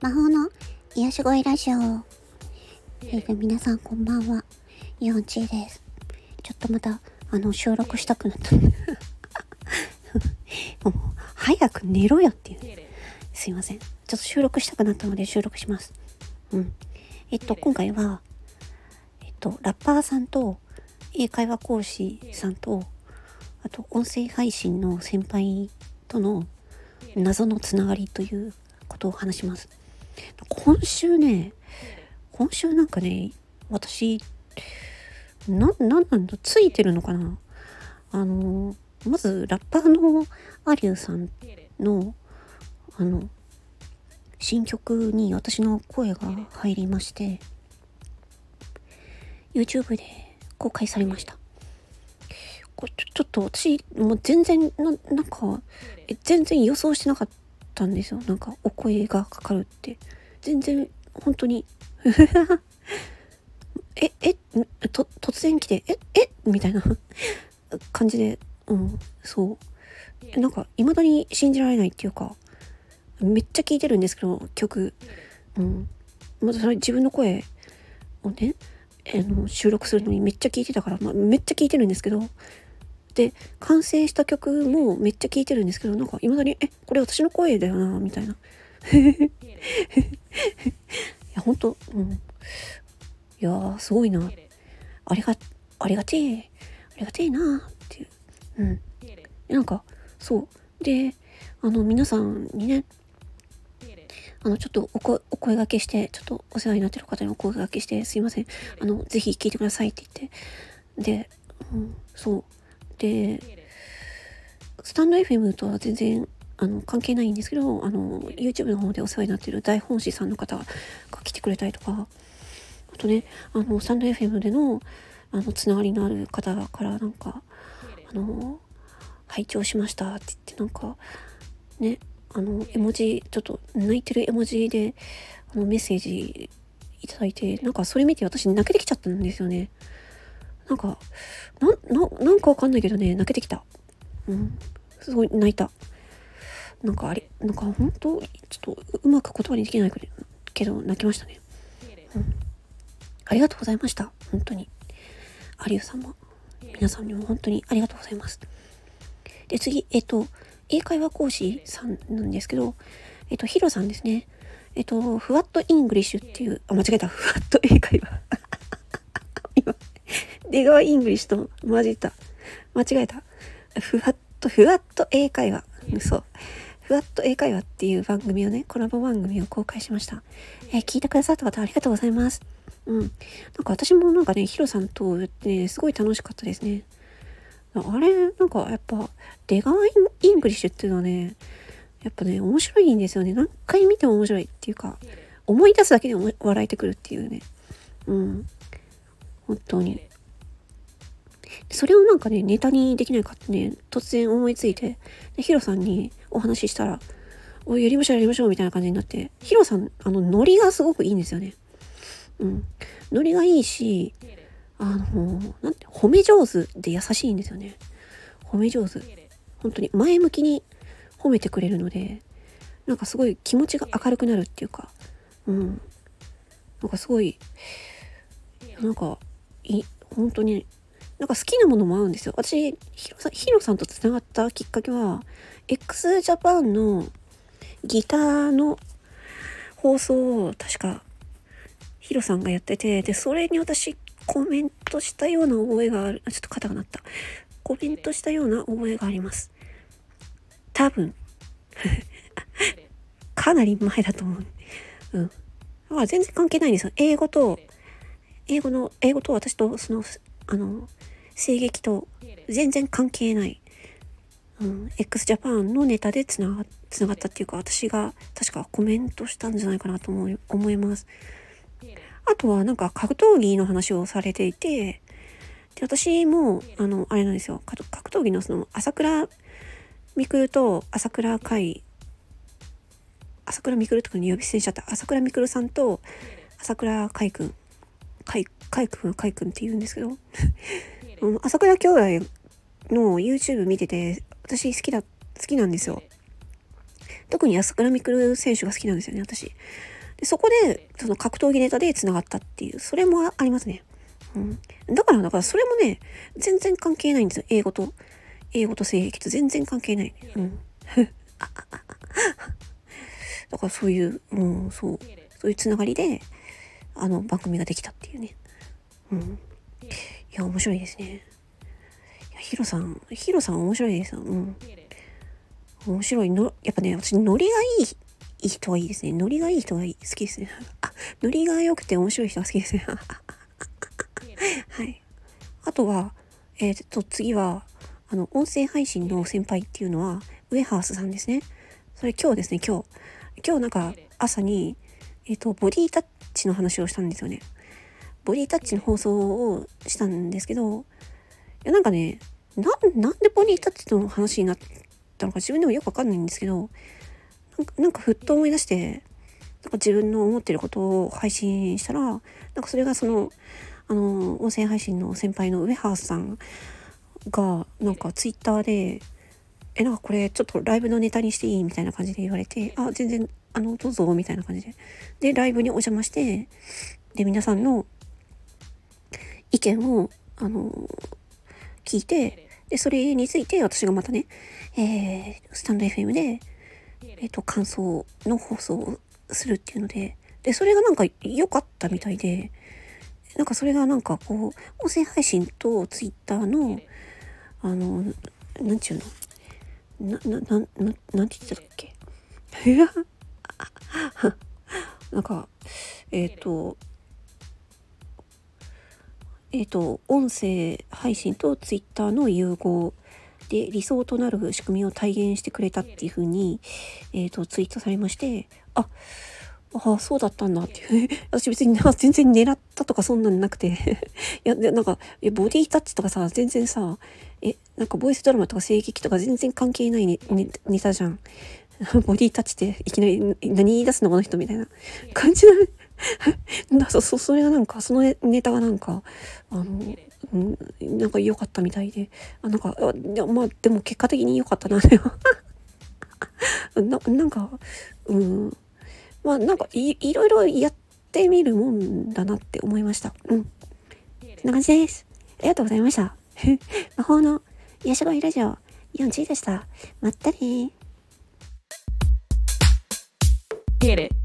魔法の癒し声ラジオ。えー、皆さんこんばんは。ヨンチーです。ちょっとまた、あの、収録したくなった。もう、早く寝ろよっていう。すいません。ちょっと収録したくなったので収録します。うん。えっと、今回は、えっと、ラッパーさんと、英会話講師さんと、あと、音声配信の先輩との謎のつながりということを話します。今週ね、今週なんかね、私、な、なんなんだ、ついてるのかなあの、まず、ラッパーのアリューさんの、あの、新曲に私の声が入りまして、YouTube で公開されました。これちょっと私、もう全然、ななんか、全然予想してなかったんですよ。なんか、お声がかかるって。全然、本当に え、え、と、突然来て、え、え？みたいな 感じで、うん、そう。なんか、未だに信じられないっていうか、めっちゃ聴いてるんですけど、曲。うん。まずそれ自分の声をね、あの収録するのにめっちゃ聴いてたから、まあ、めっちゃ聴いてるんですけど、で、完成した曲もめっちゃ聴いてるんですけど、なんか未だに、え、これ私の声だよな、みたいな。いや、ほんと、うん。いや、すごいな。ありが、ありがてえ、ありがてえなっていう。うん。なんか、そう。で、あの、皆さんにね、あの、ちょっとお声お声がけして、ちょっとお世話になってる方にお声がけして、すいません。あの、ぜひ聞いてくださいって言って。で、うん、そう。で、スタンド FM とは全然あの関係ないんですけど、あの、YouTube の方でお世話になってる大本師さんの方が来てくれたりとか、あとね、あの、スタンド FM での、あの、つながりのある方からなんか、あの、拝聴しましたって言って、なんか、ね、あの、絵文字、ちょっと泣いてる絵文字で、あの、メッセージいただいて、なんかそれ見て私泣けてきちゃったんですよね。なんか、な、な、なんかわかんないけどね、泣けてきた。うん。すごい泣いた。なんかあれ、なんか本当ちょっとうまく言葉にできないけど、泣きましたね。うん。ありがとうございました。本当に。有吉さんも、皆さんにも本当にありがとうございます。で、次、えっと、英会話講師さんなんですけど、えっと、ヒロさんですね。えっと、ふわっとイングリッシュっていう、あ、間違えた。ふわっと英会話。出川イングリッシュと混じった。間違えた。ふわっと、ふわっと英会話。そう。ふわっと英会話っていう番組をね、コラボ番組を公開しました。えー、聞いてくださった方ありがとうございます。うん。なんか私もなんかね、ヒロさんとね、すごい楽しかったですね。あれ、なんかやっぱ、出川イングリッシュっていうのはね、やっぱね、面白いんですよね。何回見ても面白いっていうか、思い出すだけで笑えてくるっていうね。うん。本当に。それをなんかね、ネタにできないかってね、突然思いついて、で、ヒロさんにお話ししたら、おやりましょうやりましょうみたいな感じになって、ヒロさん、あの、ノリがすごくいいんですよね。うん。ノリがいいし、あの、なんて、褒め上手で優しいんですよね。褒め上手。本当に前向きに褒めてくれるので、なんかすごい気持ちが明るくなるっていうか、うん。なんかすごい、なんか、い、本当になんか好きなものも合うんですよ。私、ヒロさん、ヒロさんと繋がったきっかけは、x ジャパンのギターの放送を確かヒロさんがやってて、で、それに私コメントしたような覚えがある。あ、ちょっと肩が鳴った。コメントしたような覚えがあります。多分。かなり前だと思う。うん。だから全然関係ないんですよ。英語と、英語の、英語と私とその、あの、声劇と全然関係ない、うん、x ジャパンのネタでつながつながったっていうか私が確かコメントしたんじゃないかなと思い思います。あとはなんか格闘技の話をされていてで私もあのあれなんですよ格闘技のその朝倉未来と朝倉海朝倉未来とかに呼び捨てにしちゃった朝倉未来さんと朝倉海くん海海くんは海くんって言うんですけど 朝倉兄弟の YouTube 見てて、私好きだ、好きなんですよ。特に安倉未来選手が好きなんですよね、私。でそこで、その格闘技ネタで繋がったっていう、それもありますね。うん。だから、だからそれもね、全然関係ないんですよ。英語と、英語と性癖と全然関係ない。うん。だからそういう、うん、そう、そういうつながりで、あの番組ができたっていうね。うん。いや、面白いですね。いや、ヒロさん、ヒロさん面白いです。うん。面白いの、やっぱね、私、ノリがいい、いい人がいいですね。ノリがいい人がいい、好きですね。あ、ノリが良くて面白い人が好きですね。はい。あとは、えー、っと、次は、あの、音声配信の先輩っていうのは、ウエハースさんですね。それ今日ですね、今日。今日なんか、朝に、えっ、と、ボディタッチの話をしたんですよね。ボディタッチの放送をしたんですけど、いや、なんかね、な、なんでボディタッチの話になったのか自分でもよくわかんないんですけど、なんか、なんかふっと思い出して、なんか自分の思ってることを配信したら、なんかそれがその、あの、音声配信の先輩のウェハースさんが、なんかツイッターで、え、なんかこれちょっとライブのネタにしていいみたいな感じで言われて、あ、全然、あの、どうぞ、みたいな感じで。で、ライブにお邪魔して、で、皆さんの意見を、あの、聞いて、で、それについて私がまたね、えー、スタンド FM で、えっ、ー、と、感想の放送をするっていうので、で、それがなんか良かったみたいで、なんかそれがなんかこう、音声配信とツイッターの、あの、なんちゅうの、な、な、な、な、なんて言ってたっけ？なんか、えっ、ー、と、えっ、ー、と、音声配信とツイッターの融合で理想となる仕組みを体現してくれたっていう風に、え、ー、と、ツイートされまして、あ、ああ、そうだったんだっていう。私別に全然狙ったとかそんなんなくて いや、なんか、ボディタッチとかさ、全然さ、え、なんかボイスドラマとか声劇とか全然関係ないネネタじゃん。ボディタッチっていきなり何言い出すのこの人みたいな。感じ だそそそれがなんかそのネタがなんかあの、うん、なんか良かったみたいで。あなんかあまあでも結果的に良かったな ななんかうん。まあなんかいいろいろやってみるもんだなって思いました。うん。そんな感じです。ありがとうございました。魔法の癒し声ラジオ4 g でした。まったね Get it.